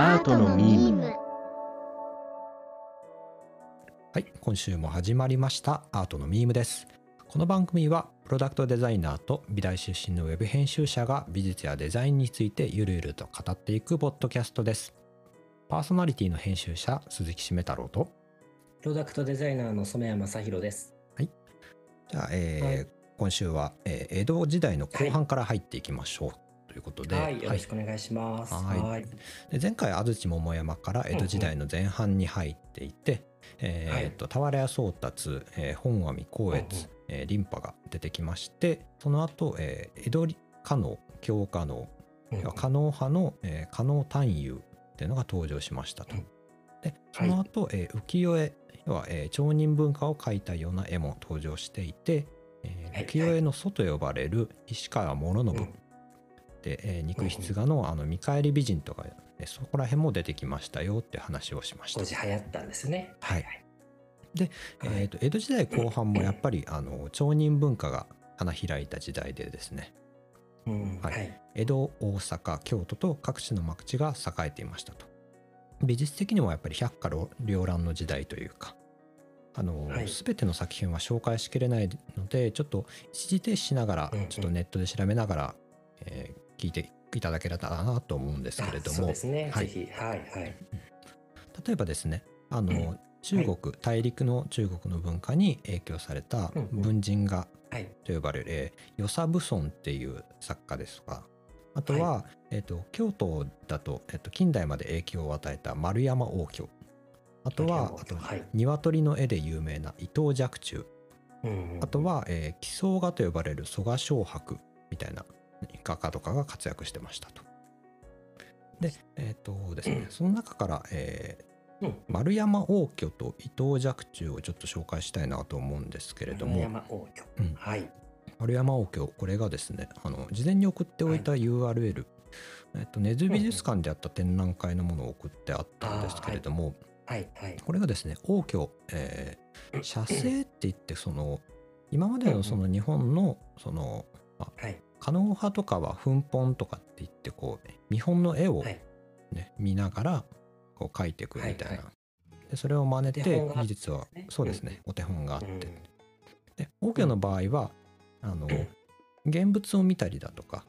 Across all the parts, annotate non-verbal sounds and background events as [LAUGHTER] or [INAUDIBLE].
アートのミームはい、今週も始まりましたアートのミームです。この番組はプロダクトデザイナーと美大出身のウェブ編集者が美術やデザインについてゆるゆると語っていくポッドキャストです。パーソナリティの編集者鈴木しめ太郎と、プロダクトデザイナーの染谷正弘です。じゃあ、えーはい今週は、えー江戸時代の後半から入っていきましょう、ということで、はい、よろしくお願いします。はい。はい。で前回安土桃山から江戸時代の前半に入っていて、えーっと俵屋宗達、えー本阿弥光悦、うんうん。えー琳派が出てきましてその後、えー江戸加納京加納うん加納派の、えー加納探幽っていうのが登場しましたと。うん。でその後、えー浮世絵要は、えー町人文化を描いたような絵も登場していて、えーはい。浮世絵の祖と呼ばれる石川諸信、うんで、えー肉筆画のあの見返り美人とか、ねそこら辺も出てきましたよって話をしました当。時流行ったんですね。はいはい。えーと江戸時代後半もやっぱりあの町人文化が花開いた時代でですねうん。はいはい。江戸大阪京都と各地の町が栄えていましたと美術的にもやっぱり百花繚乱の時代というかあの、はい全ての作品は紹介しきれないのでちょっと一時停止しながらちょっとネットで調べながら、えー聞いていただけたらなと思うんですけれどあそうもですね。はいぜひ。はい。はい。例えばですねあの、うん中国、大陸の中国の文化に影響された文人画はい。と呼ばれる、えー与謝蕪村っていう作家ですとかあとは、えー、と京都だと,、えー、と近代まで影響を与えた丸山応挙あとはあとはい。鶏の絵で有名な伊藤若冲うんうんあとは、えー、奇想画と呼ばれる蘇我昌伯みたいな画家とかが活躍してましたと。で、えっ、とですね、その中から、えーうん。丸山応挙と伊藤若冲をちょっと紹介したいなと思うんですけれども、山王居。うんはい。丸山応挙これがですねあの事前に送っておいた URL、えっと、根津美術館であった展覧会のものを送ってあったんですけれども、はい。はい。これがですね応挙、えー、写生って言ってその今までのその日本のそのはい。狩野派とかは粉本とかって言ってこう見本の絵を、はい。ね見ながらこう描いていくみたいな、はいはでそれを真似て技術はねそうですね、お手本があって、うん。で応挙の場合はあの現物を見たりだとか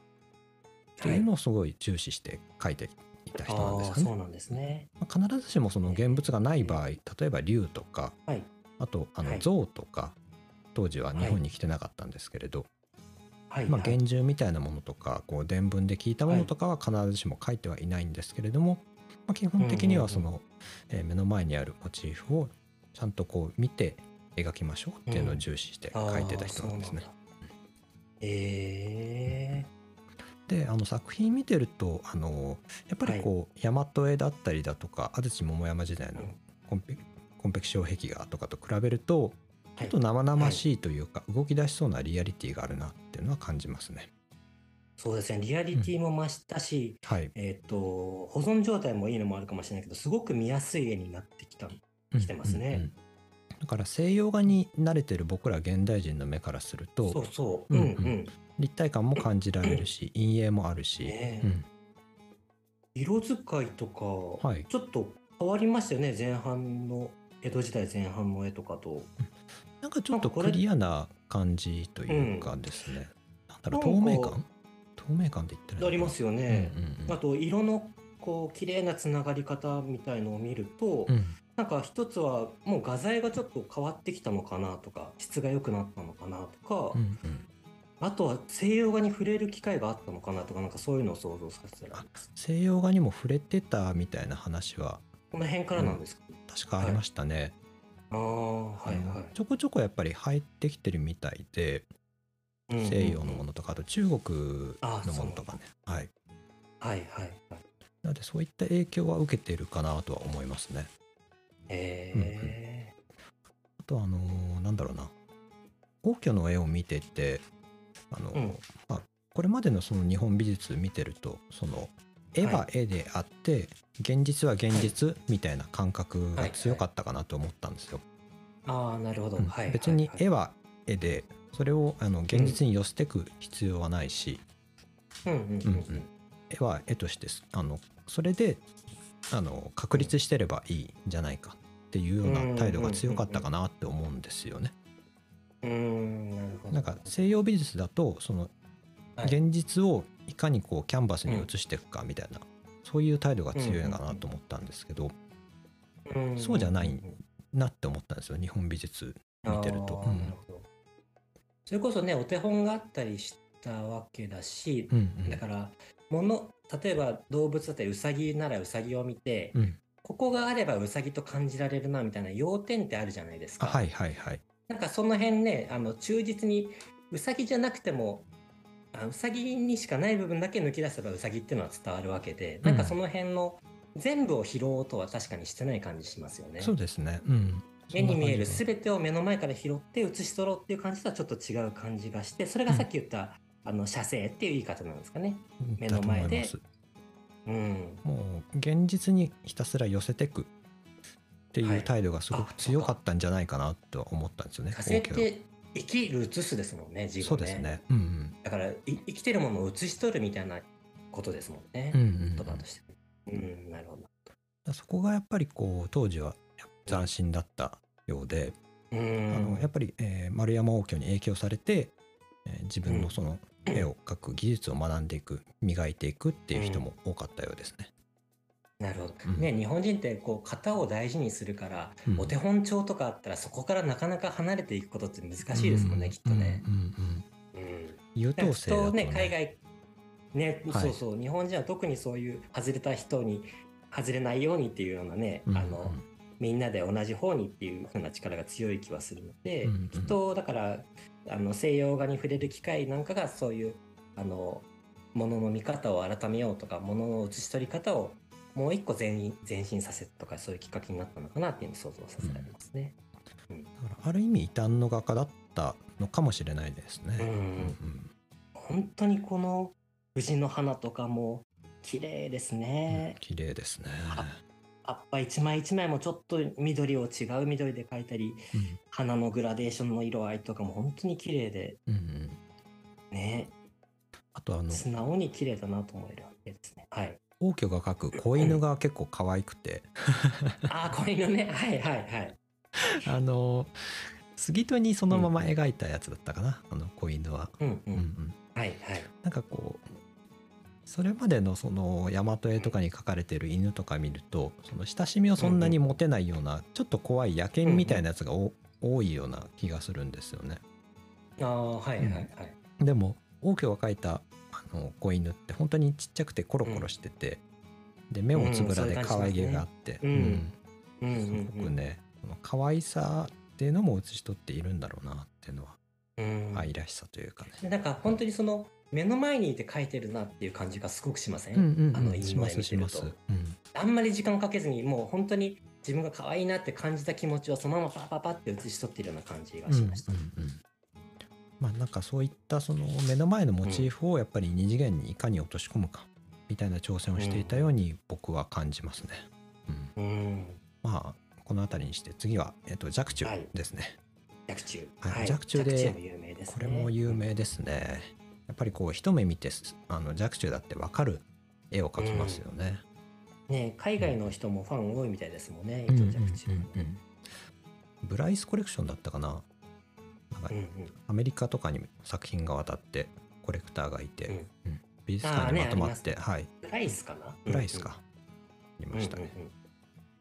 っていうのをすごい重視して描いていた人なんですよね。そうなんですね。まあ必ずしもその現物がない場合例えば竜とかはい。あとあのはい。象とか当時は日本に来てなかったんですけれど、はい。まあ、はい幻獣みたいなものとかこう伝聞で聞いたものとかは必ずしも書いてはいないんですけれども、まあ、基本的にはその、えー目の前にあるモチーフをちゃんとこう見て描きましょうっていうのを重視して書いてた人なんですね。うなんだ。えであの作品見てるとあのやっぱりこう、大和絵だったりだとか安土桃山時代のうん。コンペコンペクション壁画とかと比べるとえちょっと生々しいというか、動き出しそうなリアリティがあるなっていうのは感じますね。そうですね。リアリティも増したし、はい、えっ、と、保存状態もいいのもあるかもしれないけど、すごく見やすい絵になってきた。来てますねうんうんうんだから西洋画に慣れてる僕ら現代人の目からするとそうそう。ううんんうんうん。立体感も感じられるし陰影もあるし、ねうん色使いとか、はいちょっと変わりましたよね。前半の、江戸時代前半の絵とかと。なんかちょっとクリアな感じというかですね、なんだろう透明感？透明感って言ってるありますよね。うんうんうん。あと、色の、こう、綺麗なつながり方みたいのを見ると、うん。なんか一つはもう画材がちょっと変わってきたのかなとか質が良くなったのかなとか、うんうん。あとは西洋画に触れる機会があったのかなとかなんかそういうのを想像させてられます。西洋画にも触れてたみたいな話は。この辺からなんですか、確かありましたね、ああはいはい。ちょこちょこやっぱり入ってきてるみたいで西洋のものとかあと中国のものとかね。はい。はいはいはい。なのでそういった影響は受けているかなとは思いますね。えあとあのーなんだろうな。皇居の絵を見ててあの、うん。まあ、これまでのその日本美術見てるとその絵は絵であって、現実は現実みたいな感覚が強かったかなと思ったんですよ。ー、ああなるほど、うん。はい。別に絵はは絵でそれをあの現実に寄せてく必要はないし、いはいうん。うん。うん。うんうん。絵は絵としてすあのそれであの確立してればいいんじゃないかっていうような態度が強かったかなって思うんですよね。うーん。なん。か西洋美術だとそのはい現実をいかにこうキャンバスに移していくかみたいな、そういう態度が強いのかなと思ったんですけど、うん。そうじゃないなって思ったんですよ日本美術見てると。うんそれこそねお手本があったりしたわけだし、うんうん。だから物例えば動物だったりウサギならウサギを見て、うん。ここがあればウサギと感じられるなみたいな要点ってあるじゃないですか。あはいはいはい。なんかその辺ねあの忠実にウサギじゃなくてもあウサギにしかない部分だけ抜き出せばウサギっていうのは伝わるわけで、なんかその辺の全部を拾おうとは確かにしてない感じしますよね。そうですね。うん。目に見える全てを目の前から拾って写し取ろうっていう感じとはちょっと違う感じがしてそれがさっき言った、あの写生っていう言い方なんですかね。で目の前で。うん、もう現実にひたすら寄せてくっていう態度がすごく強かったんじゃないかなとは思ったんですよね。火星って生きる写すですもんね字そうがですね。うんうんだからい生きてるものを写し取るみたいなことですもんね、うんうんうん言葉として。うん、なるほど。そこがやっぱりこう当時は斬新だったようで、うあんのやっぱり、えー丸山応挙に影響されて、えー自分のその絵を描く技術を学んでいく磨いていくっていう人も多かったようですね。なるほど、うん。ね日本人ってこう型を大事にするから、うん。お手本帳とかあったらそこからなかなか離れていくことって難しいですもんね、うん。きっとね。優等ふ生だとね。とね海外ね、はい。そうそう日本人は特にそういう外れた人に外れないようにっていうようなね、うん。あのみんなで同じ方にっていう風な力が強い気はするので、うん。うん。きっとだからあの西洋画に触れる機会なんかがそういうあのものの見方を改めようとかものの写し取り方をもう一個前前進させるとかそういうきっかけになったのかなっていうのを想像させられますね。だからある意味異端の画家だったのかもしれないですね。うんうん本当にこの藤の花とかも綺麗ですうんね。綺麗ですね。葉っぱ一枚一枚もちょっと緑を違う緑で描いたりうん花のグラデーションの色合いとかも本当に綺麗でうんうんねあとあの素直に綺麗だなと思える絵ですね。はい。王居が描く子犬が結構可愛くて [LAUGHS] ああこういうのねはいはいはい。あの杉戸にそのまま描いたやつだったかな、あの子犬は。うんう。うんんうん、はいはい。なんかこうそれまでのその大和絵とかに描かれてる犬とか見るとその親しみをそんなに持てないようなちょっと怖い野犬みたいなやつがお多いような気がするんですよね。ああはいはいはい。でも王居が描いたあの子犬って本当にちっちゃくてコロコロしてて、で目もつぶらで可愛げがあって、すごくね、その可愛さっていうのも写し取っているんだろうなっていうのはうん。愛らしさというかね。でなんか本当にその目の前にいて描いてるなっていう感じがすごくしません、うんうんうん。あのし犬の絵ますします。見てると。うん。あんまり時間かけずにもう本当に自分が可愛いなって感じた気持ちをそのままパパパって写し取っているような感じがしました。うんうんうんまあなんかそういったその目の前のモチーフをやっぱり二次元にいかに落とし込むかみたいな挑戦をしていたように僕は感じますね。うん、うん。まあこの辺りにして次は、えっと若冲はいですね、若冲。はい若冲で若冲も有名で。これも有名ですね。やっぱりこう一目見てあの若冲だって分かる絵を描きますよね。ね海外の人もファン多いみたいですもんね、うん伊藤若冲。うんうんうんブライスコレクションだったかなうんうんアメリカとかに作品が渡ってコレクターがいて、うんうん美術館にまとまって、はいプライスかな？プライスか、ありうんうん。ましたね。うんうんうん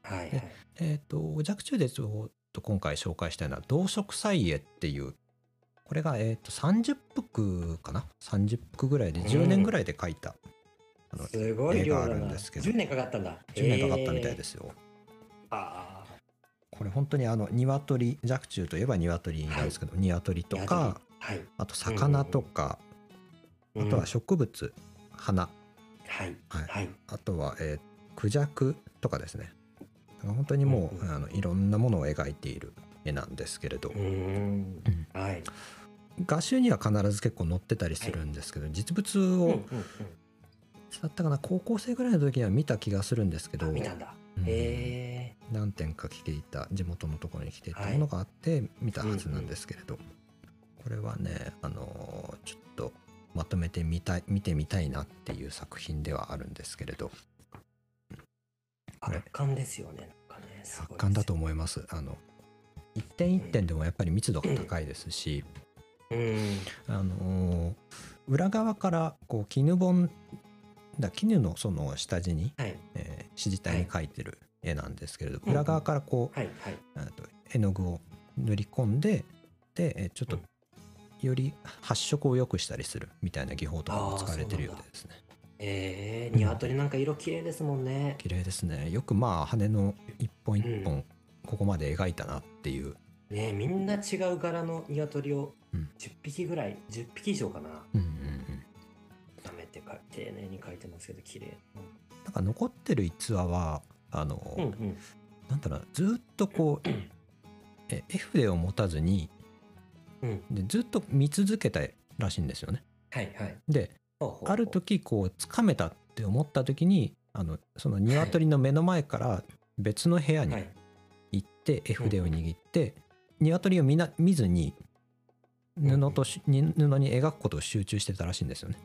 はいはいで。えっ、と若冲でちょっと今回紹介したいのは「動植彩絵」っていうこれが、えー、と30幅かな？30幅ぐらいで10年ぐらいで描いた、あのすごい量があるんな。ですけど10年かかったんだ。10年かかったみたいですよ。あこれ本当にあの鶏若冲といえば鶏なんですけど、鶏とあ。かはい。あと魚とか、あとは植物花はい。はいはい。あとは、えークジャクとかですね本当にもう、うんうんあのいろんなものを描いている絵なんですけれど。はい。画集には必ず結構載ってたりするんですけど、実物をうんうんうんだったかな高校生ぐらいの時には見た気がするんですけど、あ見たんだ。え。何点か来ていた地元のところに来ていたはいものがあって見たはずなんですけれど、これはねあのーちょっとまとめてみたい見てみたいなっていう作品ではあるんですけれど。圧巻ですよね。なんかね圧巻だと思います。あの一点一点でもやっぱり密度が高いですし、うん。あのー裏側からこう絹本だ絹のその下地に、はい。えー指示体に描いてる絵なんですけれど、うん裏側からこう、はい。はい。あと絵の具を塗り込んでで、えーちょっとうんより発色を良くしたりするみたいな技法とかも使われてるようでですねえー、鶏なんか色綺麗ですもんね。綺麗ですねよくまあ羽の一本一本ここまで描いたなっていう、ねみんな違う柄の鶏をうん10匹ぐらい、10匹以上かな。うん丁寧に描いてますけど、綺麗。なんか残ってる逸話はあの、うんうん。なんだろうなずっとこうえ絵筆を持たずにうん。でずっと見続けたらしいんですよね。はいはい。である時こうつかめたって思った時にあのその鶏の目の前から別の部屋にはい。行って絵筆を握って鶏を見な見ずに布と布に描くことを集中してたらしいんですよね。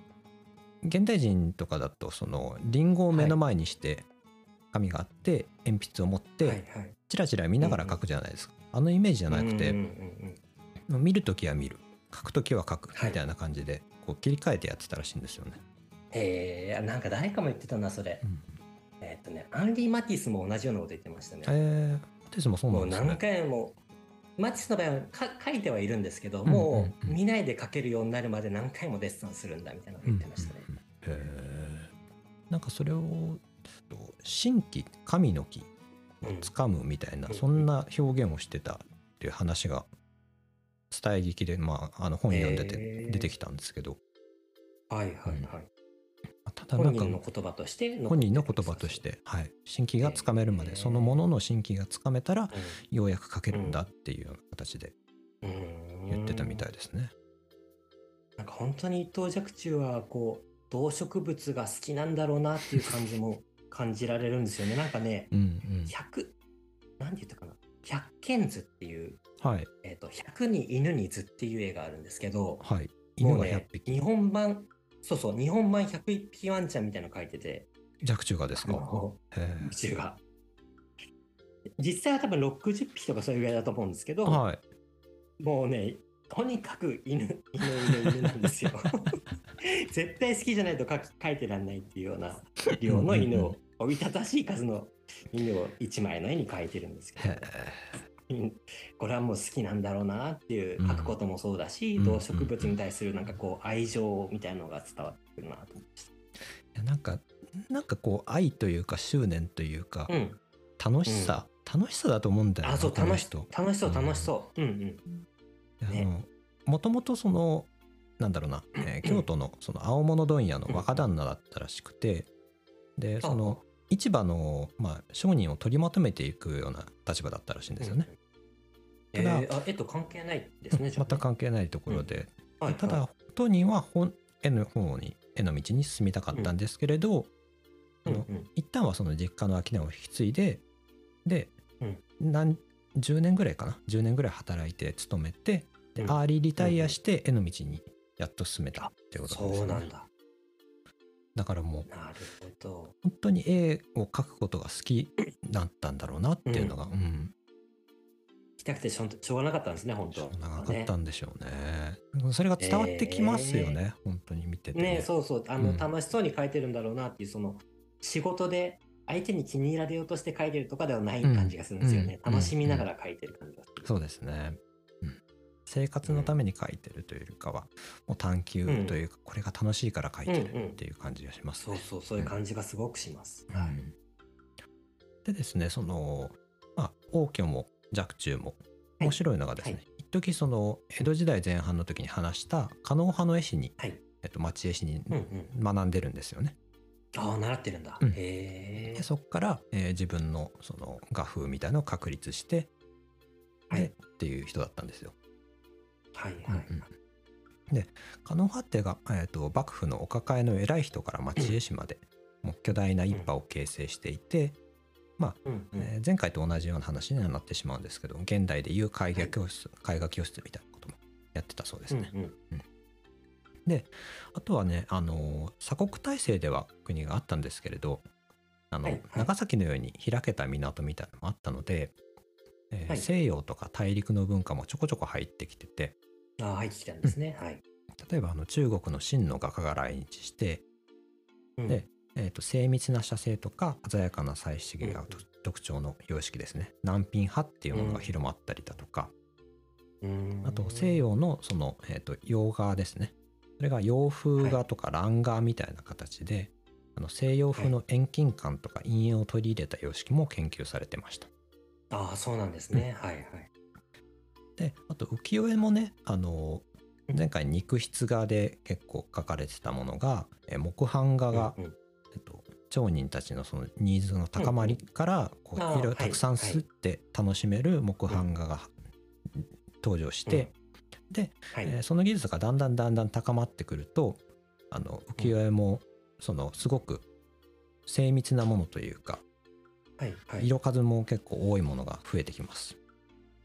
現代人とかだとそのリンゴを目の前にして紙があって鉛筆を持っはいてはい。チラチラ見ながら描くじゃないですか。あのイメージじゃなくて見るときは見る。書くときは書く。はい。みたいな感じでこう切り替えてやってたらしいんですよね。うん、へえなんか誰かも言ってたなそれ、うん。えーっとねアンリー・マティスも同じようなこと言ってましたね、えー、テスもそうなんですね。何。回もマティスの場合はか書いてはいるんですけど、もう見ないで書けるようになるまで何回もデッサンするんだみたいなこと言ってましたね、うんうんうんへー。なんかそれをと神器神の木をつかむみたいな、うん。そんな表現をしてたっていう話が伝え聞きで、まあ、あの本読んでて出てきたんですけど、はいはいはい、ただなんか本人の言葉として本人の言葉とし、て、はい、新規がつかめるまで、そのものの新規がつかめたらうようやく書けるんだっていうような形でん。うん。言ってたみたいですね。なんか本当に伊藤若冲はこう動植物が好きなんだろうなっていう感じも感じられるんですよね。なんかねうんうん。100なんて言ったかな。百犬図っていう、はい。えっと100に犬に図っていう絵があるんですけどはい。犬がもうね100匹、日本版そうそう日本版101匹ワンちゃんみたいなの書いてて弱中がですか？もへう宇宙が。実際は多分60匹とかそういうぐらいだと思うんですけど、ーはい。もうねとにかく犬犬犬犬なんですよ [LAUGHS] [LAUGHS] 絶対好きじゃないと書き書いてらんないっていうような量の犬うんうんをおびただしい数の犬を1枚の絵に描いてるんですけど。これはもう好きなんだろうなっていううん書くこともそうだし、うん。動植物に対するなんかこう愛情みたいなのが伝わってくるなと思いましーいやなんかなんかこう愛というか執念というか、た。うん、楽しさ、楽しさだと思うんだよなあそう楽し人。楽しそう楽しそう。うんうん。ねもともとそのなんだろうな、[CLEARS THROAT] えー京都のその青物問屋の若旦那だったらしくてでその市場の、まあ、商人を取りまとめていくような立場だったらしいんですよね。えただー、あ絵と関係ないですね。全く関係ないところで、はいただは当人は本絵の方に絵の道に進みたかったんですけれど、いうんうん。一旦はその実家の商いを引き継いでで、うん。何10年ぐらいかな。10年ぐらい働いて勤めてで、うん。アーリーリタイアして絵の道にやっと進めたってことなんですよね。そうなんだ。だからもうなるほど。本当に絵を描くことが好きだったんだろうなっていうのが、うん。行きたくてしょうしょうがなかったんですね、本当。長かったんでしょうね。それが伝わってきますよね、本当に見ててねそうそう。あの、うん。楽しそうに書いてるんだろうなっていうその仕事で相手に気に入られようとして書いてるとかではない感じがするんですよね、うん。楽しみながら書いてる感じがする、そうですね、うん生活のために書いてるというよりかはもう探求というか、これが楽しいから書いてるっていう感じがしますね、そうそうそういう感じがすごくします、うん。でですねその、まあ、王居も若冲も面白いのがですね、はい。一時その江戸時代前半の時に話した狩野派の絵師に、はい。えっと、町絵師にうんうん。学んでるんですよね。ああ習ってるんだ、うん。へえ。でそこから、えー自分のその画風みたいのを確立して、はい。でっていう人だったんですよ。はいはい、うんうん。で狩野派ってが、えー、と幕府のお抱えの偉い人から町絵師まで、もう巨大な一派を形成していて、うんうん。えー前回と同じような話にはなってしまうんですけど現代でいう絵画教室、絵画教室みたいなこともやってたそうですね。うんうん。あとはね、あのー鎖国体制では国があったんですけれどあの、はいはい。長崎のように開けた港みたいなのもあったので、えーはい。西洋とか大陸の文化もちょこちょこ入ってきててああ、入ってきたんですね。はい。例えばあの中国の秦の画家が来日して、うんでえー、と精密な写生とか鮮やかな彩色がうん特徴の様式ですね南品派っていうものが広まったりだとか、うんあと西洋のその、えー、と洋画ですねそれが洋風画とか蘭画みたいな形で、あの西洋風の遠近感とか陰影を取り入れた様式も研究されてました。ああ、そうなんですね。はいはい。であと浮世絵もねあのうん前回肉筆画で結構描かれてたものがえ木版画が、うんうんえっと、町人たちのそのニーズの高まりからこうあーいろいろはいたくさん吸って楽しめる木版画が登場して、で、はい。えーその技術がだんだんだんだん高まってくるとあの浮世絵もそのすごく精密なものというかはいはい。色数も結構多いものが増えてきます。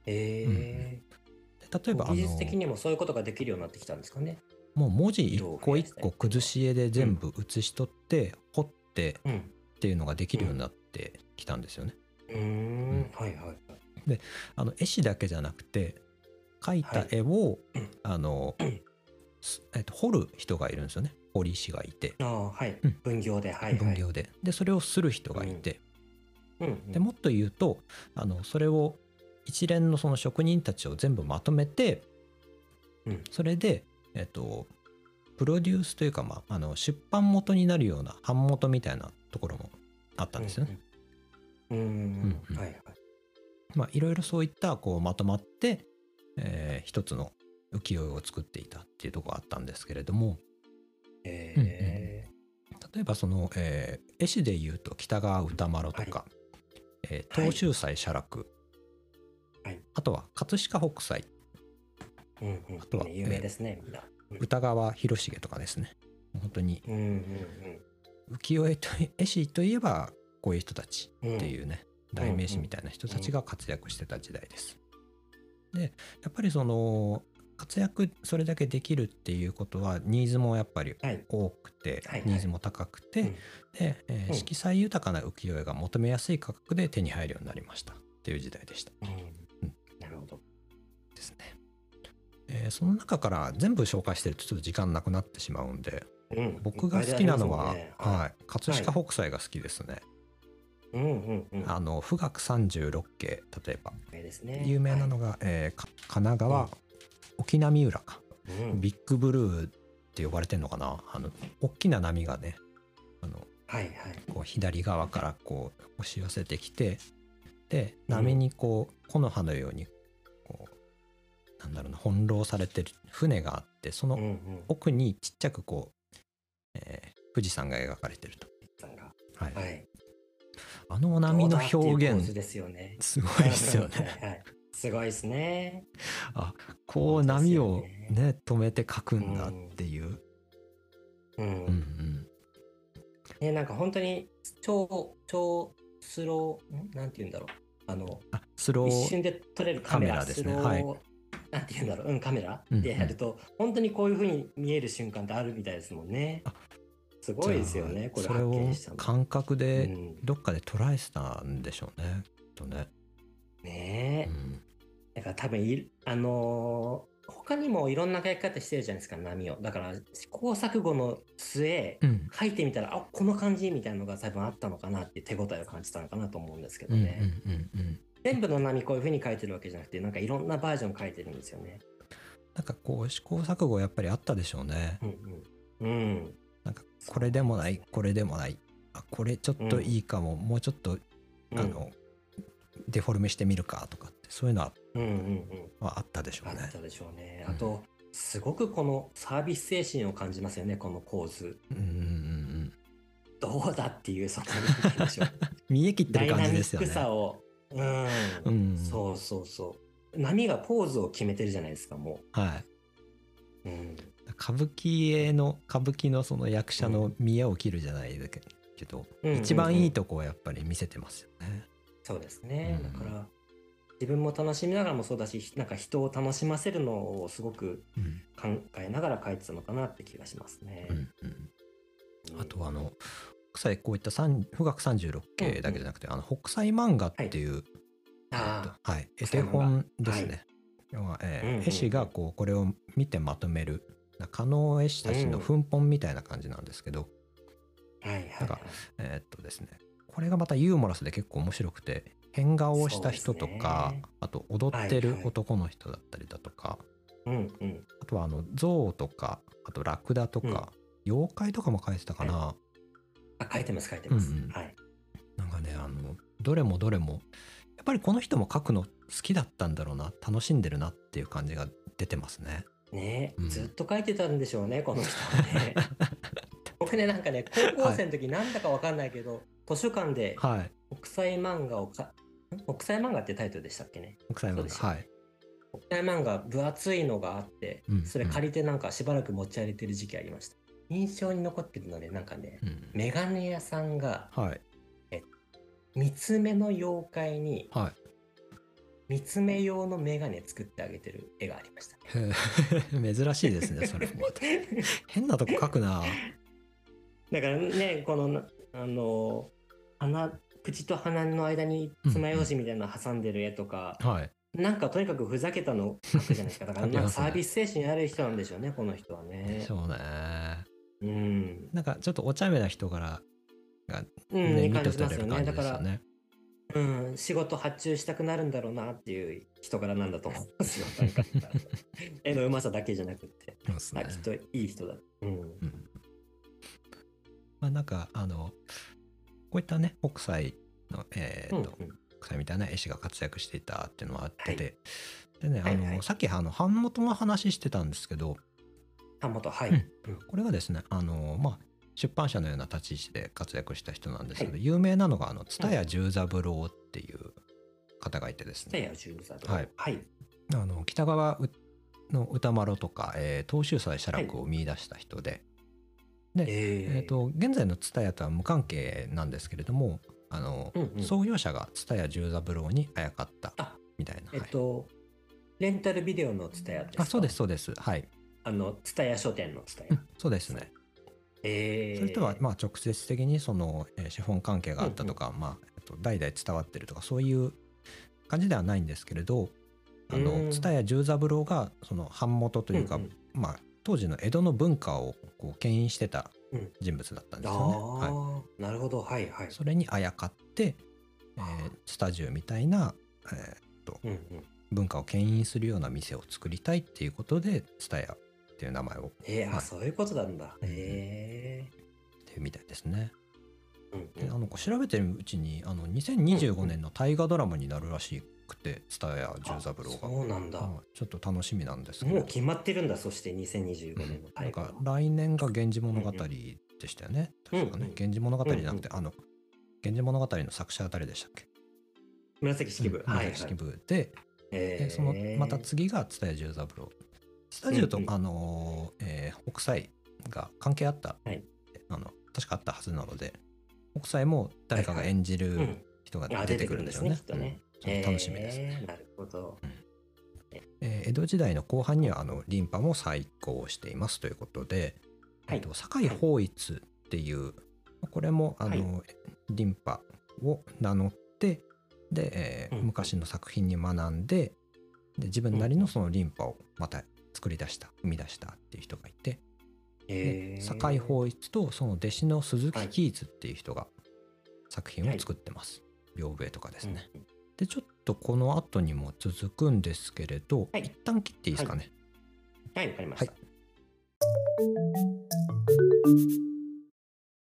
えで例えばあ技術的のにもそういうことができるようになってきたんですかね。もう文字一個一個崩し絵で全部写し取って彫ってうん。っていうのができるようになってきたんですよね。うーん。はいはいはい。あの絵師だけじゃなくて描いた絵を、うんあの、すえっと、彫る人がいるんですよね彫り師がいてああ、はいうん。分業で、はいはい。分業で。でそれをする人がいて、うんうん。でもっと言うとあのそれを一連のその職人たちを全部まとめてうん。それで、えっと、プロデュースというか、まあ、あの出版元になるような版元みたいなところもあったんですよね。うんうん。うん。うんうん。はいはい。まあいろいろそういったこうまとまって、えー一つの浮世絵を作っていたっていうところがあったんですけれども。え例えばその、えー絵師で言うと北川歌麿とか、えー東秀斎写楽、はいあとは葛飾北斎え。うんうん。あとはね有名ですね、みんな。歌川広重とかですね本当にうんうん浮世絵と絵師といえばこういう人たちうん。っていうね、代名詞みたいな人たちが活躍してた時代です。でやっぱりその活躍それだけできるっていうことはニーズもやっぱりはい。多くて、はいはいニーズも高くて、うんで、えーうん色彩豊かな浮世絵が求めやすい価格で手に入るようになりましたっていう時代でしたうんえーその中から全部紹介してるとちょっと時間なくなってしまうんでうん僕が好きなのは、ねはい、葛飾北斎が好きですね。うんうんうん。あの富岳36景例えばね。有名なのが、えーか神奈川、うん沖波浦か、はい。うんビッグブルーって呼ばれてるのかな？あの大きな波がねあのはいはい。こう左側からこう押し寄せてきてで波にこう木の葉のようになんだろうな翻弄されてる船があってその。奥にちっちゃくこう、えー富士山が描かれてると、はいはい。あの波の表現ですよね。すごいですよね。は [LAUGHS] いはい。すごいですね。あこう波をそうですよね止めて描くんだっていう。うん。うんうんね、なんか本当に超、超スロー、ん？なんて言うんだろう。あの、あスロー一瞬で撮れるカメラですねはいなんて言うんだろう、うん、カメラでやると、本当にこういう風に見える瞬間ってあるみたいですもんねあ。すごいですよね、これ発見したの。感覚うでん、どっかで捉えてたんでしょうね。きっとね。ねえ、うんだから多分い、あのー他にもいろんな書き方してるじゃないですか、波を。だから、試行錯誤の末、うん書いてみたら、あこの感じみたいなのが多分あったのかなって手応えを感じたのかなと思うんですけどうんうんね。うんうん全部の波こういう風に書いてるわけじゃなくて、なんかいろんなバージョン書いてるんですよね。なんかこう試行錯誤やっぱりあったでしょうねう。んうん。うん。なんかこれでもないこれでもないあこれちょっといいかも、もうちょっとあの、デフォルメしてみるかとかってそういうのはうんうんうん。はあったでしょうねあっ。たでしょうね。うんあと、すごくこのサービス精神を感じますよね、この構図。うんうんうんうんどうだっていう、その。[LAUGHS] 見え切ってダイナる感じミックですよね。さを。うん。うんそうそうそう。波がポーズを決めてるじゃないですか、もはい。う。うん。歌舞伎への歌舞伎のその役者の見栄を切るじゃないけど、うん一番いいとこをやっぱり見せてますよね。そうですね。うんだから、自分も楽しみながらもそうだし、なんか人を楽しませるのをすごくうん考えながら書いてたのかなって気がしますね。うんうんうんあとあの北斎こういった三富岳36系だけじゃなくて、あの北斎漫画っていう、ああ、はい、絵手本ですね。要はえーうんうんうん。絵師がこうこれを見てまとめる可能絵師たちの奮本みたいな感じなんですけど、はいはいなんかえーっとですね。これがまたユーモラスで結構面白くて変顔をした人とか、ね。あと踊ってるはいはい。男の人だったりだとか、うんうん。あとはあの象とかあとラクダとか、妖怪とかも描いてたかな、あ、書いてます書いてます。うんうんはい。なんかねあのどれもどれもやっぱりこの人も描くの好きだったんだろうな楽しんでるなっていう感じが出てますね。ねうんずっと書いてたんでしょうね、この人はね。[LAUGHS] 僕ね、なんかね、高校生の時なんだかわかんないけど、図書館ではい国際漫画をか、ん？国際漫画ってタイトルでしたっけね？北斎漫画はい国際漫画分厚いのがあってうん、それ借りてなんかしばらく持ち歩いてる時期ありました。印象に残ってるので、なんかね、うん。メガネ屋さんがはい。三つ目の妖怪にはい。三つ目用のメガネ作ってあげてる絵がありました。へー珍しいですねそれも。[LAUGHS] 変なとこ描くな。だからね、この、あの、鼻、口と鼻の間に爪楊枝みたいなの挟んでる絵とか、はい。なんかとにかくふざけたの描くじゃないですか。だからなんかサービス精神ある人なんでしょうね、この人はでね。し。ょうねうん。なんかちょっとお茶目な人柄がうん、ね、いい感見て感じだから、ですよね。うん、仕事発注したくなるんだろうなっていう人柄なんだと思いますよ。[LAUGHS] 絵のうまさだけじゃなくて、ね。あきっといい人だ。うん。うん。まあなんかあのこういったね北斎のえーと、うんうん。北斎みたいな絵師が活躍していたっていうのはあってて、はい。でねあの、はいはい。さっきあの版元の話してたんですけどはい。うん。うんこれがですねあのまあ出版社のような立ち位置で活躍した人なんですけど、は有名なのがあの蔦屋十三郎っていう方がいてですね、蔦屋十三郎。はい。はい。あの北川うの歌丸とか、えー、東秀斎写楽を見出した人で、でええー、と現在の蔦屋とは無関係なんですけれどもあの、うんうん。創業者が蔦屋十三郎にあやかったあみたいな、えっはいと、レンタルビデオの蔦屋ですか？あそうです。そうです。はい、あの、蔦屋書店の蔦屋うん。そうですねえーそれとはまあ直接的にその、えー資本関係があったとか、まあえっと代々伝わってるとかそういう感じではないんですけれどあうんの蔦屋十三郎がその版元というか、んんまあ、当時の江戸の文化をこう牽引してたうん人物だったんですあよね。あ、はなるほど。はいはいい、。それにあやかって、えースタジオみたいな、えーうんうん。文化を牽引するような店を作りたいっていうことで蔦屋っていう名前をえー、あ、はいそういうことなんだ。うんえっていうみたいですね。であうんのこう調べてるうちにあの2025年の大河ドラマになるらしくて蔦屋十三郎が。そうなんだ。はいちょっと楽しみなんですけどもう決まってるんだ、そして2025年のなん大河か来年が「源氏物語」でしたよね。確かね。うんうん源氏物語じゃなくて、あの「源氏物語」の作者は誰でしたっけ？紫式部。うんはい、はい。紫式部で、えーでそのまた次が蔦屋十三郎。スタジオと、うんうんあのーえー北斎が関係あった、はいあの確かあったはずなので北斎も誰かが演じるうん。人があ、出てくるんでね、くるんですすよね。きっとね。うんそれ楽しみですね。えーなるほど。えー江戸時代の後半にはあのリンパも再興していますということで、はいえっと堺法一っていうこれもあの、はいリンパを名乗ってで、えーうん昔の作品に学んでで自分なりのそのリンパをまた作り出した生み出したっていう人がいて、でえー堺法一とその弟子の鈴木喜一っていう人が作品を作ってます、屏風絵とかですね。うんでちょっとこの後にも続くんですけれど、はい。一旦切っていいですかね？はい、わかりました。は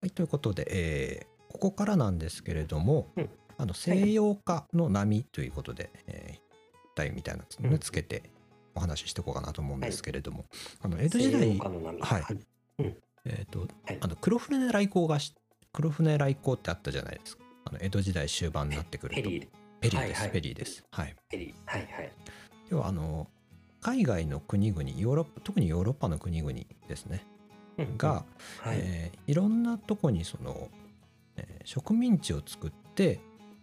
い、ということで、えーここからなんですけれども、うん。あの西洋化の波ということで、えー題みたいなのをねうん。つけてお話ししていこうかなと思うんですけれども、あの江戸時西代はいはい。えーとはいあの黒船来航がし黒船来航ってあったじゃないですか。あの江戸時代終盤になってくるとペリー、ペリーです、ペリーです。はい。ペリー。はいはい。要はあの海外の国々ヨーロッパ特にヨーロッパの国々ですねうんが、はい。えーいろんなとこにその、えー植民地を作って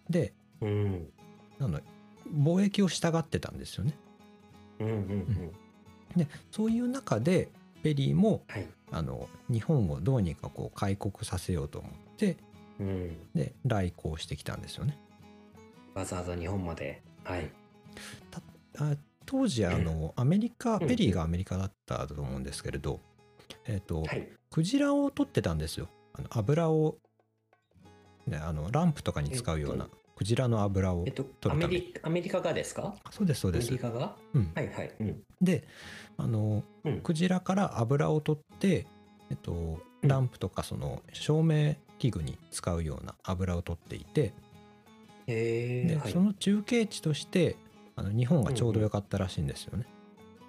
でうん。あの貿易を従ってたんですよね。うんうんうん。でそういう中でペリーもはい。あの日本をどうにかこう開国させようと思ってうん。で来航してきたんですよね。わざわざ日本まで。はい。あ当時あのアメリカうんペリーがアメリカだったと思うんですけれど、えっ、と、はい。クジラを取ってたんですよあの油を、ね、あのランプとかに使うようなクジラの油をえっと、アメリアメリカがですか？そうですそうアですメリカが？うんはいはい。うん。であのうん。クジラから油を取って、えっと、うんランプとかその照明器具に使うような油を取っていて、でへえ。はいそ。の中継地としてあの日本がちょうど良かったらしいんですよね。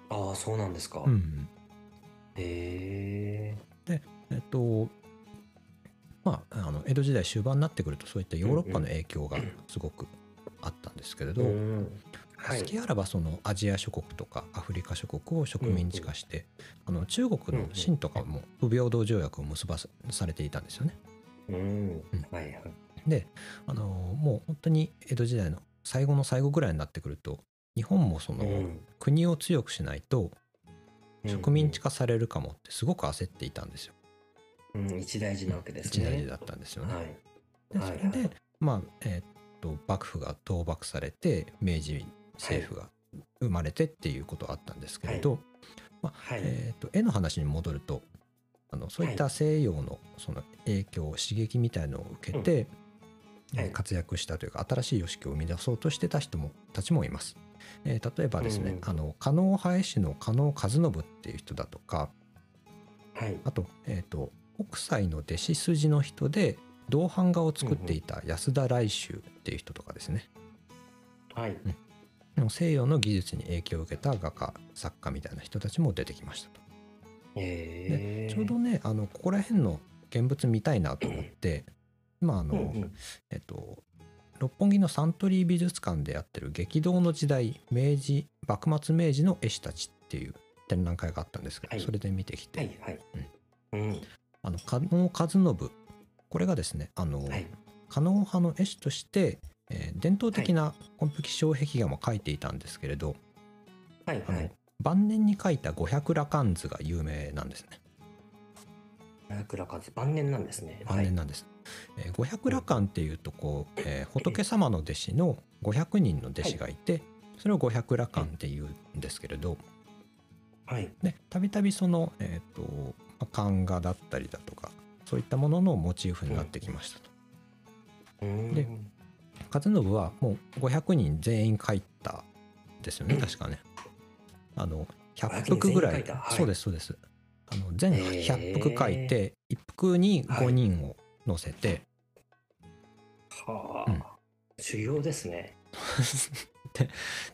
ああ、そうなんですか。うんへえ。えっとまあ、あの江戸時代終盤になってくるとそういったヨーロッパの影響がすごくあったんですけれど。隙あらばそのアジア諸国とかアフリカ諸国を植民地化して、あの中国の清とかも不平等条約を結ばされていたんですよね。であのもう本当に江戸時代の最後の最後ぐらいになってくると日本もその、うん国を強くしないと植民地化。化されるかもってすごく焦っていたんですよ。うん、一大事なわけですね。一大事だったんですよね。はい。ではいそれで、まあえーっと幕府が倒幕されて明治政府が生まれてっていうことはあったんですけれど、まあはい。えーっと絵の話に戻るとあのそういった西洋のその影響刺激みたいのを受けて、はいえー活躍したというか新しい様式を生み出そうとしてた人もたちもいます。えー例えばですね、うんあの加納派絵師の加納和信っていう人だとかはい。あと,、えー、と北斎の弟子筋の人で銅版画を作っていた安田来秋っていう人とかですね、はい。西洋の技術に影響を受けた画家作家みたいな人たちも出てきましたと。ええ。ちょうどねあのここら辺の現物見たいなと思って今あの、うんうんえっと六本木のサントリー美術館でやってる激動の時代明治幕末明治の絵師たちっていう展覧会があったんですけど、はいそれで見てきて、はいはい。うん。あの加納和信これがですねあの、はい。加納派の絵師として、えー伝統的な紺吹障壁画も描いていたんですけれど、あのはいはい。晩年に描いた五百羅漢図が有名なんですね百羅漢晩年なんですね。晩年なんです、えー五百羅漢っていうとこう、えー仏様の弟子の500人の弟子がいて、それを五百羅漢っていうんですけれどはい。はい。でたびたびその、えーとまあ漢画だったりだとかそういったもののモチーフになってきましたと。うんで和信はもう500人全員書いたんですよね確かね。あの100幅ぐらい500人全員書いた？はいそうですそうです。あの全へー100幅書いて1幅に5人を乗せて、はうんあ。修行ですね。[LAUGHS] で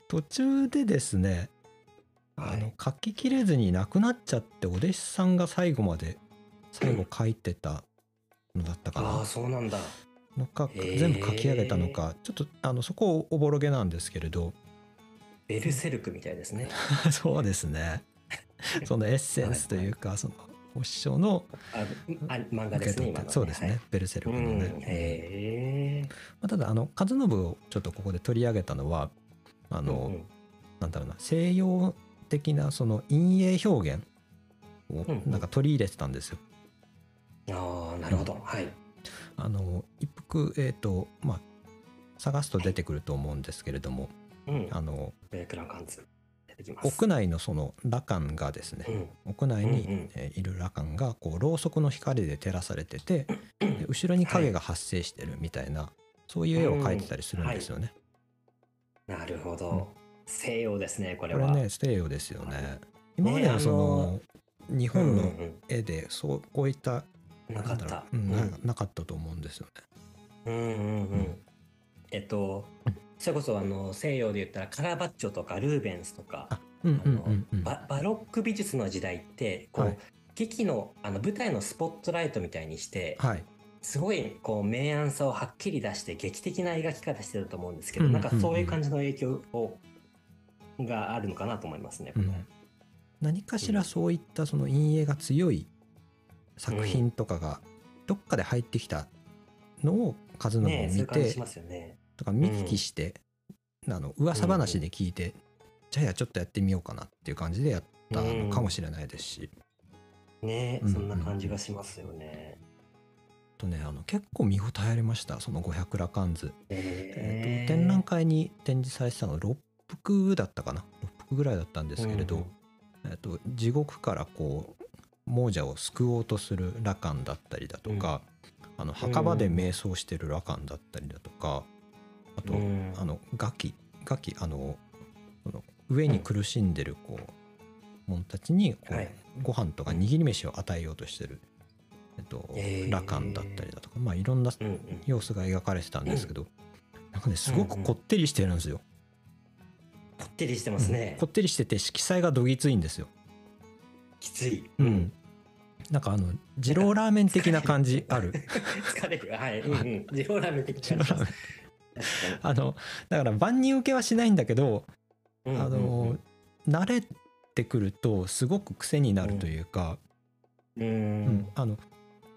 途中でですねはい。あの書ききれずに亡くなっちゃってお弟子さんが最後まで最後書いてたのだったかな。ああ、そうなんだ。のか全部書き上げたのか。ちょっとあのそこおぼろげなんですけれど。ベルセルクみたいですね。[LAUGHS] そうですね。[LAUGHS] そのエッセンスというかそのお師匠の漫画ですね、今の、そうですね、はい。ベルセルクのうん、ね。まあ、ただあの和信をちょっとここで取り上げたのはあの、うんうん。なんだろうな西洋的なその陰影表現をうんうんなんか取り入れてたんですよ。ああ、なるほど。はい。あの一服えっ、とまあ探すと出てくると思うんですけれども、うん。あの。屋内のその羅漢がですね、うん。屋内に、いる羅漢がこうろうそくの光で照らされててで後ろに影が発生してるみたいな、そういう絵を描いてたりするんですよね。なるほうんど。西洋ですね、これこれは。ね西洋ですよね。今までのその、日うん本のうん絵でそうこういったうん、なかった。ううんなかったと思うんですよね。うんうんうん。えっと、それこそあの西洋で言ったらカラバッチョとかルーベンスとか。ババロック美術の時代ってこう、はい劇のあの舞台のスポットライトみたいにして、はい。すごいこう明暗さをはっきり出して劇的な描き方してると思うんですけど、うんなんかそういう感じの影響をがあるのかなと思いますね。うん何かしらそういったその陰影が強い作品とかがどっかで入ってきたのを和信を見てね。とか見聞きして、あの噂話で聞いて、じゃあちょっとやってみようかなっていう感じでやったのかもしれないですし、ねえ、うんそんな感じがしますよね。とねあの結構見応えありましたその五百羅漢図、ええーと展覧会に展示されてたのが6幅だったかな？6幅ぐらいだったんですけれど、うんえー、と地獄からこう亡者を救おうとする羅漢だったりだとか、あの墓場で瞑想してる羅漢だったりだとかあと、うん。あのガキガキあのその上に苦しんでるこう者たちにこう、はい。ご飯とか握り飯を与えようとしてる、えっとへー。羅漢だったりだとかまあいろんなうんうん。様子が描かれてたんですけど、なんかねすごくこってりしてるんですよ。こってりしてますねうんこ。ってりしてて色彩がどぎついんですよ。きつい。うん。なんかあの二郎ラーメン的な感じ [LAUGHS] ある。疲れる。はい。うんうん。ジローラーメン的二郎ラーメン確あのだから万人受けはしないんだけど、かにあの慣れてくるとすごく癖になるというか、うんううんんあの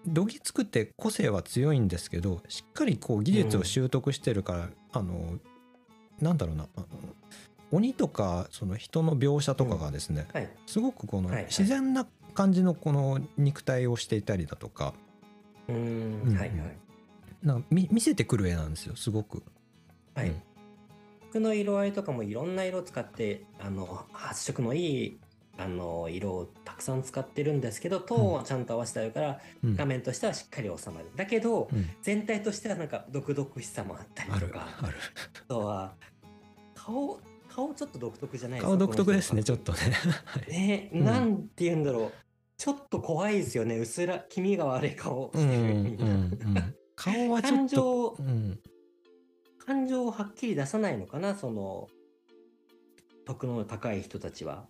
どぎつくて個性は強いんですけどしっかりこう技術を習得してるから、あのなんだろうな鬼とかその人の描写とかがですね、はい。すごくこの自然な感じのこの肉体をしていたりだとかううんん。はいはい。なんか見見せてくる絵なんですよすごく。はいうん。服の色合いとかもいろんな色を使ってあの発色のいいあの色をたくさん使ってるんですけどトーンはちゃんと合わせてあるから、うん画面としてはしっかり収まるだけど、うん全体としてはなんか独々しさもあったりあるとかあるあとは顔顔ちょっと独特じゃないですか顔独特ですねちょっととね。は [LAUGHS] いね、うんなんて言うんだろうちょっと怖いですよねうすら気味が悪い顔うんしてるうんみたいなうん顔はちょ感っと、情うん、感情をはっきり出さないのかなその徳の高い人たちは。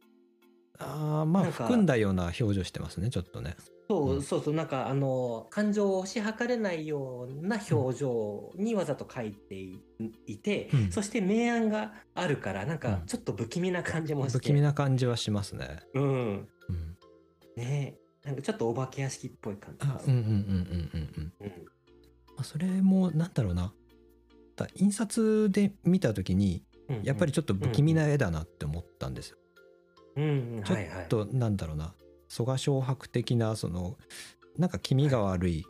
あーまあ含んだような表情してますねちょっとね。そう、うん。そうそうなんかあの感情を推し量れないような表情にわざと描いていいて、うん。そして明暗があるからなん。うんかちょっと不気味な感じもして、不気味な感じはしますね。うん。うん、ねなんかちょっとお化け屋敷っぽい感じ。あうんうんうんうんうんうん。うん。まあ、それもなんだろうな。だ印刷で見た時にうんやっぱりちょっと不気味な絵だなって思ったんですよ。うんうん。ちょはい。はいっとなんだろうな蘇我小白的なそのなんか気味が悪い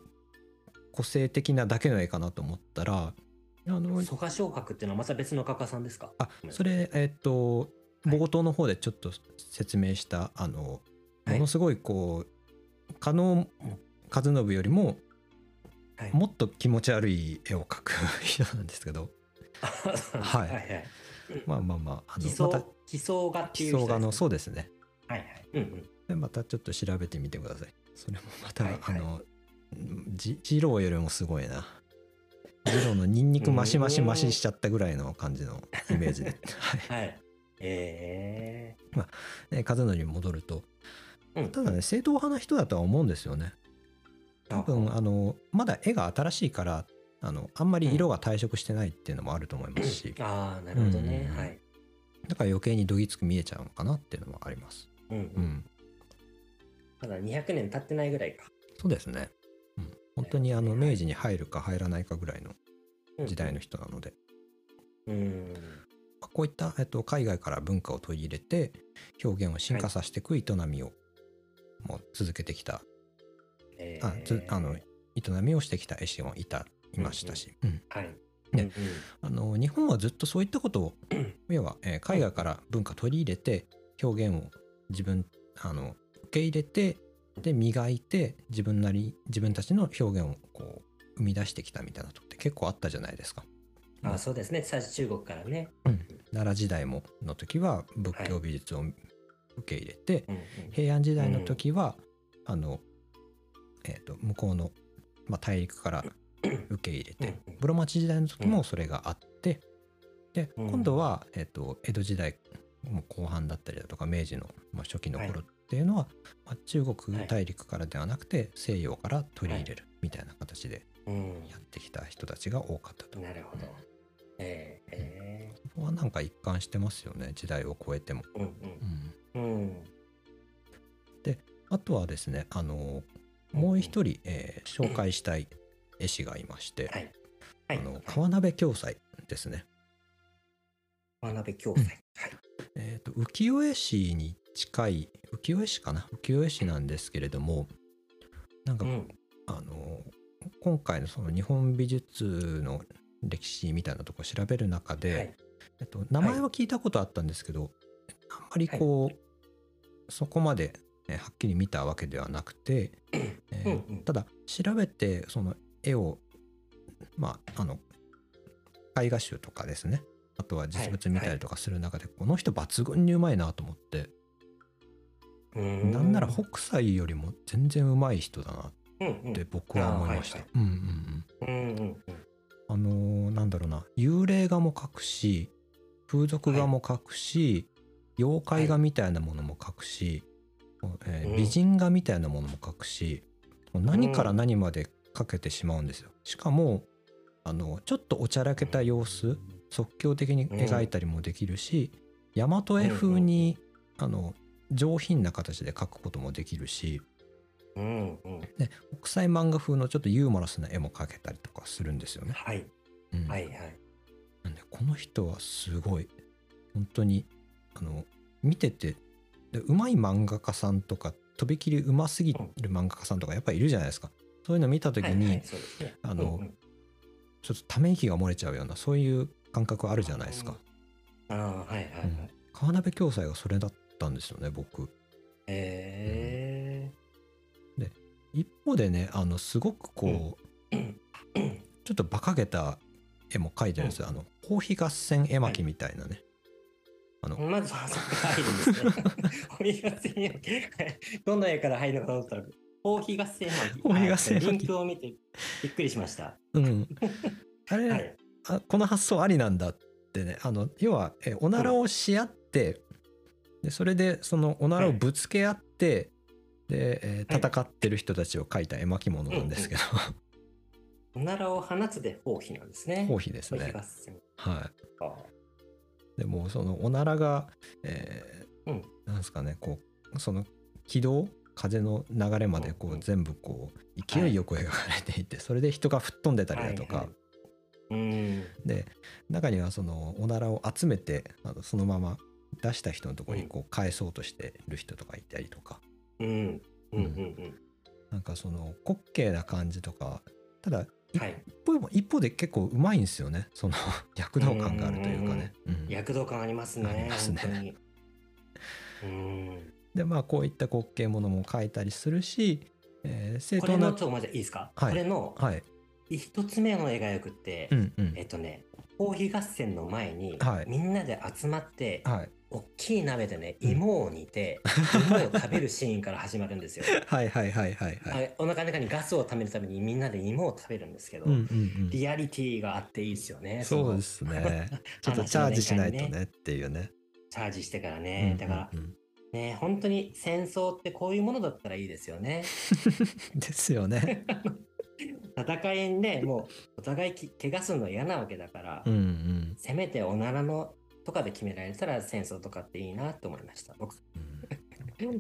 個性的なだけの絵かなと思ったらあの蘇我小白っていうのはまた別の画家さんですか？あそれえっと冒頭の方でちょっと説明したあのはい。ものすごいこう加納和信よりもはい。もっと気持ち悪い絵を描く [LAUGHS] 人なんですけど。[LAUGHS] はい。はいはい。まあまあまああの奇また想奇想画っていう奇想画のうそうですね。はいはい。うんうんでまたちょっと調べてみてください。それもまた、はいはい。あのじ二郎よりもすごいな。二郎のニンニクマシマシマシしちゃったぐらいの感じのイメージで、[LAUGHS] はい。はい。えね、和則に戻ると。えうん。ただね正統派な人だとは思うんですよね。多分あのまだ絵が新しいからあのあんまり色が退色してないっていうのもあると思いますし、ああなるほどね。うん。はい。だから余計にどぎつく見えちゃうのかなっていうのもあります。うんううんんまだ200年経ってないぐらいか。そうですね、うん、本当にあの明治に入るか入らないかぐらいのうん。時代の人なので、うん。まあこういった、えっと、海外から文化を取り入れて表現を進化させていく営みをもう続けてきた、えあつあの営みをしてきた絵師もいたいましたし、うんはい。ね。あの日本はずっとそういったことを [CLEARS THROAT] 要は、えー海外から文化取り入れて表現を自分あの受け入れてで磨いて自分なり自分たちの表現をこう生み出してきたみたいなとって結構あったじゃないですか。あそうですね。最初中国からね。奈良時代もの時は仏教美術を受け入れて、うんうん。平安時代の時は、あの、えー、と向こうの、まあ、大陸から [CLEARS THROAT] 受け入れて、うん室町時代の時もそれがあって、でうん。今度は、えー、と江戸時代も後半だったりだとか明治の、まあ、初期の頃っていうのは、まあ、中国大陸からではなくて西洋から取り入れるみたいな形でうん。やってきた人たちが多かったと。なるほど。えええそこはなんか一貫してますよね時代を超えても。えうんうん。うん。うん。あとはですね、あのもう一人、えー紹介したい絵師がいまして、はい。はい。あの川鍋暁斎ですね。渡辺教材はい。えっ、と浮世絵師に近い浮世絵師かな？浮世絵師なんですけれども、なんか、うん。あの今回のその日本美術の歴史みたいなとこ調べる中で、はい。えっと、名前は聞いたことあったんですけど、あんまりこう、そこまで、えーはっきり見たわけではなくて、えーうんうん。ただ調べてその絵をまああの絵画集とかですね。あとは実物見たりとかする中で、この人抜群にうまいなと思って、ん。なんなら北斎よりも全然うまい人だなっうんうん。て僕は思いました。あのーなんだろうな。幽霊画も描くし風俗画も描くし、妖怪画みたいなものも描くし、えーうん。美人画みたいなものも描くし、もう何から何まで描けてしまうんですよ。しかもあのちょっとおちゃらけた様子即興的に描いたりもできるし、大和絵風に、あの上品な形で描くこともできるしうんうん。国際漫画風のちょっとユーモラスな絵も描けたりとかするんですよね。はい。うん。はいはい。なんでこの人はすごい。本当にあの見ててでうまい漫画家さんとかとびきりうますぎる漫画家さんとかやっぱりいるじゃないですか。そういうの見た時に、はいはいね。あのうんうん。ちょっとため息が漏れちゃうようなそういう感覚あるじゃないですか、ああはいはいはい。うん。川辺暁斎がそれだったんですよね僕。へ一方でねあのすごくこう、え [CLEARS THROAT] ちょっと馬鹿げた絵も描いてるんですよ、あの包皮合戦絵巻みたいなね、あのまずそこから入るんですね。[LAUGHS] 絵巻。どの絵から入るのかと思ったら、包皮合戦絵巻。包皮合戦絵巻。あリンクを見てびっくりしました。うん。[LAUGHS] あれ、はい。あこの発想ありなんだってね。あの要はえおならをし合って、でそれでそのおならをぶつけ合って、で、えーはい。戦ってる人たちを描いた絵巻物なんですけど、おならを放つで包皮なんですね。包皮ですね。はあいでもそのおならが、えーうん。なんですかねこうその軌道風の流れまでこうんううん。全部こう勢いよく描かれていて、それで人が吹っ飛んでたりだとか、はいはい。うん。で中にはそのおならを集めてあのそのまま出した人のところにこう返そうとしてる人とかいたりとか、うん。うんうんうん。なんかその滑稽な感じとかただはい。一方一方で結構うまいんですよねその [LAUGHS] 躍動感があるというかね。うん躍動感ありますね。ありますね。うん。でまあこういった滑稽ものも書いたりするし、えー正当なこれのちょいいですか、はいこれのはい一つ目の絵がよくって、うんうんえっとね、包皮合戦の前に、はいみんなで集まって、はい大きい鍋でね、うん芋を煮て、[LAUGHS] 芋を食べるシーンから始まるんですよ。はいはいはいはいははい。い、お腹の中にガスを溜めるためにみんなで芋を食べるんですけど、うんうんうんリアリティがあっていいですよね。そうでのすね。[LAUGHS] ちょっとチャージしないとねっていうね。チャージしてからね。だからうんうんうんね、本当に戦争ってこういうものだったらいいですよね。[LAUGHS] ですよね。戦いね、もうお互いき怪我するの嫌なわけだから、うんうんせめておならのとかで決められたら戦争とかっていいなと思いました。僕。うん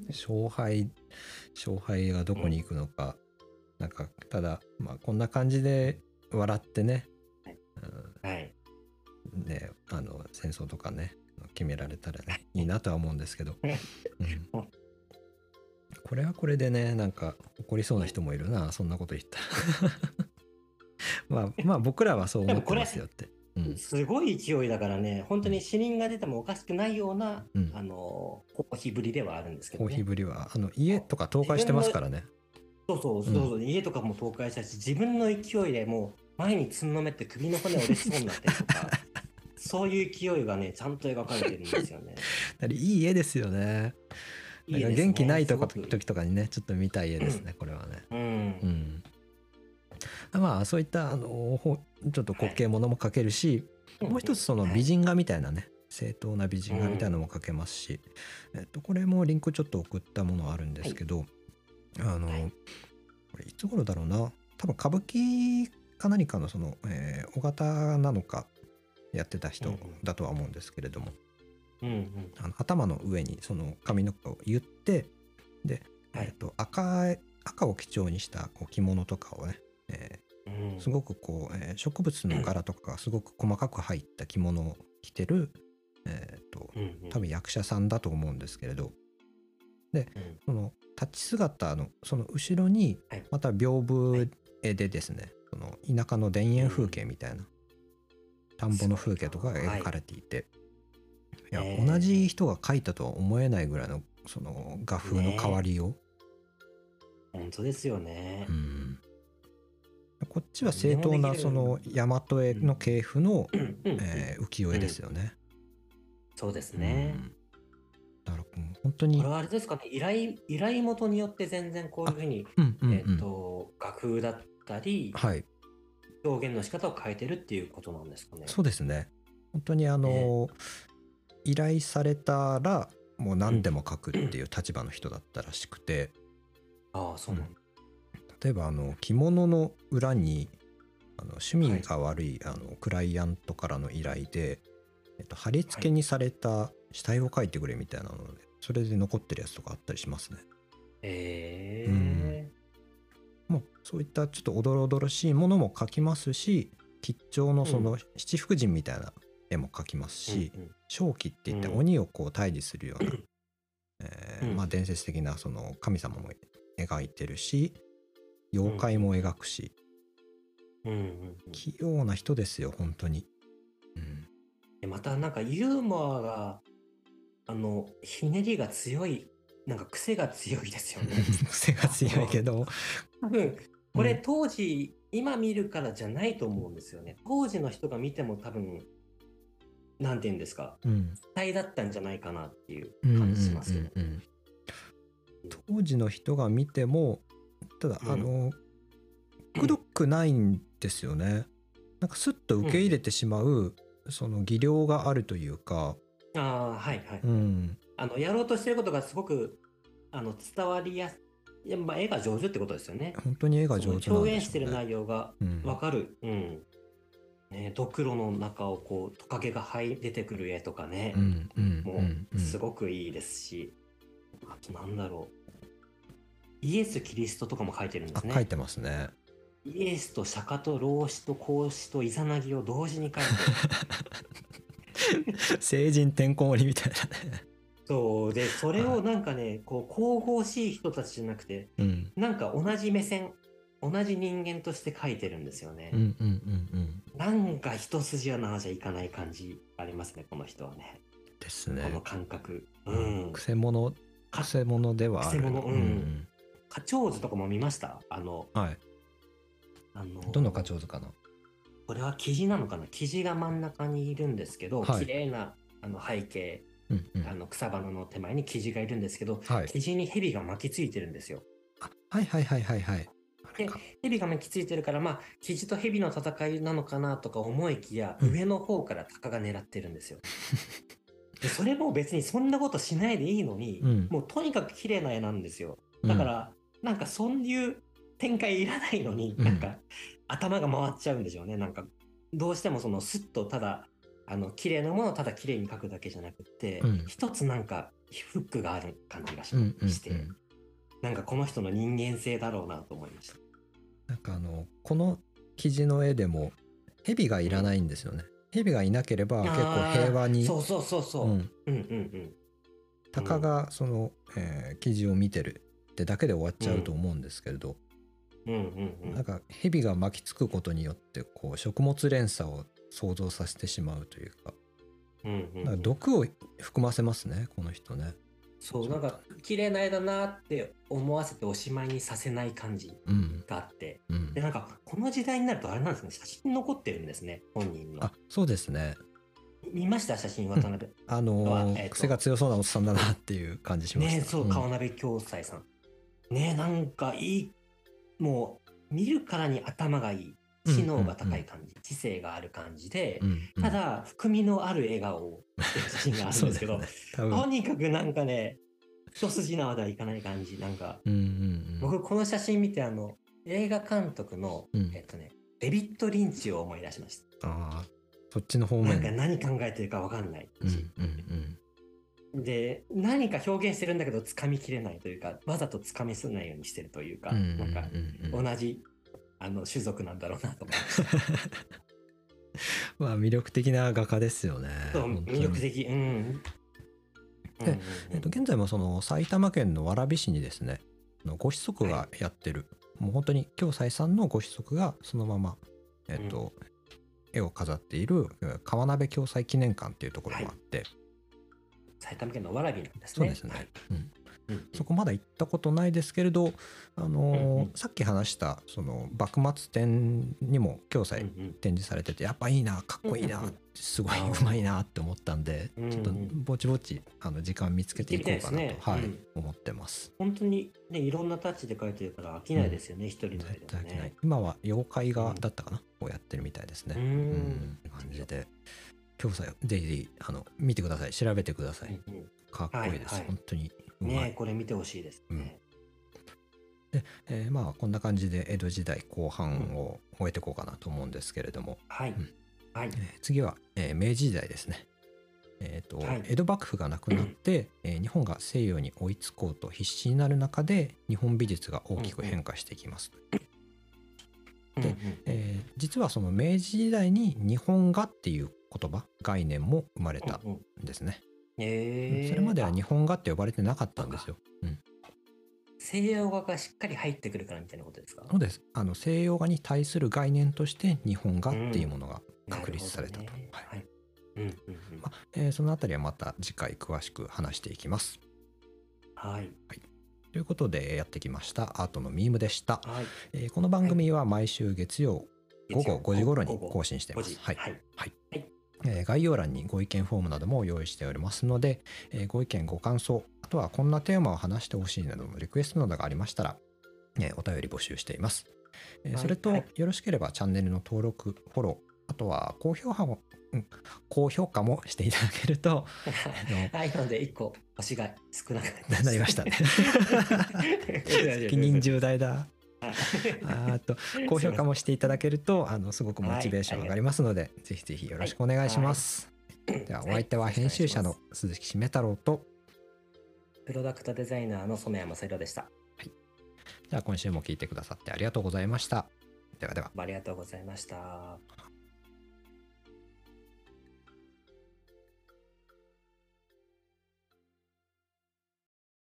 勝敗勝敗がどこに行くのか、なんかただまあこんな感じで笑ってね,はい。うん、はい。ねあの戦争とかね決められたらねい。いなとは思うんですけど、[LAUGHS] うん。これはこれでねなんか怒りそうな人もいるなそんなこと言ったら。[LAUGHS] まあまあ僕らはそう思ってますよって、うんすごい勢いだからね、本当に死人が出てもおかしくないような、うん。あの、コーぶりではあるんですけどね。ぶりはあの家とか倒壊してますからね。そうそうそうそう、家とかも倒壊したし、自分の勢いでもう前につんのめって首の骨折れそうになってるとか、[LAUGHS] そういう勢いがね、ちゃんと描かれてるんですよね。[LAUGHS] いい絵ですよね。いいね元気ないとか時とかにねちょっと見たい絵ですね、これはね。うん。うんまあそういったあのほちょっと滑稽ものも描けるし、もう一つその美人画みたいなね、正当な美人画みたいなのも描けますし、えっと、これもリンクちょっと送ったものあるんですけど、あの、はい。これいつ頃だろうな？多分歌舞伎か何かのその、えー、尾形なのかやってた人だとは思うんですけれども、うんうん。あの頭の上にその髪の毛を言ってで、はい。えっと赤赤を基調にしたこう着物とかをね、えうん。ーすごくこう、えー植物の柄とかがすごく細かく入った着物を着てる、えーとうんうん。多分役者さんだと思うんですけれど。うん。その立ち姿のその後ろにはい。また屏風絵でですねその田舎の田園風景みたいな、田んぼの風景とかが描かれていて、い、や同じ人が描いたとは思えないぐらいのその画風の変わりを、本当ですよね。う。んこっちは正当なその大和絵の系譜の、えー浮世絵ですよね。そうですね。うん。だから本当にこれはあれですかね、依頼依頼元によって全然こういうふうに、えっと、画風だったり、はい。表現の仕方を変えてるっていうことなんですかね。そうですね。本当にあの、依頼されたらもう何でも書くっていう立場の人だったらしくて、ああ、そうなんだ。例えばあの着物の裏にあの趣味が悪い、あのクライアントからの依頼で、えっと、貼り付けにされた死体を描いてくれみたいなのでそれで残ってるやつとかあったりしますね。ええもうそういったちょっとおどろおどろしいものも描きますし吉兆のその七福神みたいな絵も描きますし、うんうん。正気っていってうん。鬼をこう退治するような、えーうん。まあ、伝説的なその神様も描いてるし妖怪も描くし、うんうんうん。器用な人ですよ本当に。うん、でまたなんかユーモアがあのひねりが強いなんか癖が強いですよね。[LAUGHS] 癖が強いけど、多分これうん当時、今見るからじゃないと思うんですよね。当時の人が見ても多分なんて言うんですか。うん。期待だったんじゃないかなっていううんうん感じしますけど。うんうん。当時の人が見てもただ、うんあのくどくないんですよね。なんかスッと受け入れてしまう、その技量があるというか、ああはいはい。うん、あのやろうとしてることがすごくあの伝わりやすいや、まあ、絵が上手ってことですよね。本当に絵が上手ね、表現してる内容がうんわかる。うん。ね、ドクロの中をこうトカゲが出てくる絵とかね、うんうんもうんううんすごくいいですし、あとなんだろう。イエス・キリストとかも書いてるんですね。あ書いてますね。イエスと釈迦と老子と孔子とイザナギを同時に書いて成 [LAUGHS] 人てんこ盛りみたいなね。そうでそれをなんかねこう神々しい人たちじゃなくてうんなんか同じ目線同じ人間として書いてるんですよね。うんうんうんうん。なんか一筋縄じゃいかない感じありますねこの人はね。ですこのね。感覚。うん。くせ者かくせ者ではある。くせ者うんうん花鳥図とかも見ました？あの、うんはい。あの、どの課長図かな？これは生地なのかな？生地が真ん中にいるんですけど、はい綺麗なあの背景、うんうんあの草花の手前に生地がいるんですけど、はい。生地に蛇が巻きついてるんですよ。あはいはいはいはいはい。あれでか。蛇が巻きついてるから、まあ、生地と蛇の戦いなのかなとか思いきや、うん上の方から鷹が狙ってるんですよ。でそれも別にそんなことしないでいいのに、うんもうとにかく綺麗な絵なんですよ。だから、なんかそういう展開いらないのに、うんなんか頭が回っちゃうんでしょうね。なんかどうしてもそのスッとただあの綺麗なものをただ綺麗に描くだけじゃなくって、うん一つなんかフックがある感じがし,、て、なんかこの人の人間性だろうなと思いました。なんかあのこの記事の絵でも蛇がいらないんですよね。蛇がいなければ結構平和に。そうそうそうそう。ううんんうんうん鷹がその、えー記事を見てるってだけで終わっちゃうと思うんですけれど、うんうんうん。なんか蛇が巻きつくことによってこう食物連鎖を想像させてしまうというか。うんうんなんか毒を含ませますねこの人ね。そうなんか綺麗な絵だなって思わせておしまいにさせない感じうん。があって。うん。で、なんかこの時代になるとあれなんですね。写真残ってるんですね本人の。あそうですね。見ました？写真渡辺。あのーえーと。癖が強そうなおっさんだなっていう感じしました。ねそう川鍋京斎さんねなんかいいもう見るからに頭がいい。知能が高い感じ、知性がある感じで、うんうん。ただ含みのある笑顔をしてる写真があるんですけど、[LAUGHS] ね。とにかくなんかね一筋縄ではいかない感じ。なんかうんうんうん、僕この写真見てあの映画監督の、うん。えっとねデビッド・リンチを思い出しました。ああそっちの方面。なんか何考えてるかわかんないうんうんで何か表現してるんだけど掴みきれないというかわざと掴みすないようにしてるというか、うんうんなんかうんうん。同じあの種族なんだろうなと思いましたまあ魅力的な画家ですよね。そう魅力的うん。えっと、現在もその埼玉県の蕨市にですねご子息がやってる。もう本当に京西さんのご子息がそのまま、えっと絵を飾っているうん川鍋京西記念館っていうところもあって、埼玉県の蕨なんですね。そうですね、はい。うん、うんそこまだ行ったことないですけれど、あのーうんうん。さっき話したその幕末展にも京西展示されててやっぱいいなかっこいいなうんうんうん。すごいうまいなって思ったんで、うんうん。ちょっとぼちぼちあの時間見つけていこうかなと、ね。はい。うん。思ってます。本当にね、いろんなタッチで描いてるから飽きないですよね、一人のでも対飽きない。ね。今は妖怪画だったかな、をやってるみたいですね。ううん。ん感じで京西ぜひぜひあの見てください。調べてください、うんうん。かっこいいです、はいはい。本当に。ねこれ見てほしいです。ね。え。ーまあこんな感じで江戸時代後半を終えていこうかなと思うんですけれども、はい。うん。はい。え。ー次は、えー明治時代ですね。えーとはい。江戸幕府がなくなって、[CLEARS THROAT] えー日本が西洋に追いつこうと必死になる中で日本美術が大きく変化していきます。うんうんえー実はその明治時代に日本画っていう言葉概念も生まれたうんうんんですね。へーそれまでは日本画って呼ばれてなかったんですよ。うん、西洋画がしっかり入ってくるからみたいなことですか？そうですあの西洋画に対する概念として日本画っていうものが確立されたと。なるほどねはいはい。うんうんうんまあえーそのあたりはまた次回詳しく話していきます。はい。ということでやってきました。アートのミームでした。はい。えーこの番組は毎週月曜午後5時頃に更新していま5時。す。はい。はい。えー概要欄にご意見フォームなども用意しておりますので、えーご意見ご感想あとはこんなテーマを話してほしいなどのリクエストなどがありましたら、えーお便り募集しています、えそれと、はい。よろしければチャンネルの登録フォローあとは高評価も、うん、高評価もしていただけるとはい。なので、一個星が少なくなりましたね責責任重大だはいあーと高評価もしていただけるとあのすごくモチベーション上がりますので、ぜひぜひよろしくお願いします、ではお相手は編集者の鈴木しめ太郎とプロダクトデザイナーの染山正宏でした。じゃあ今週も聞いてくださってありがとうございました。ではでは。ありがとうございました。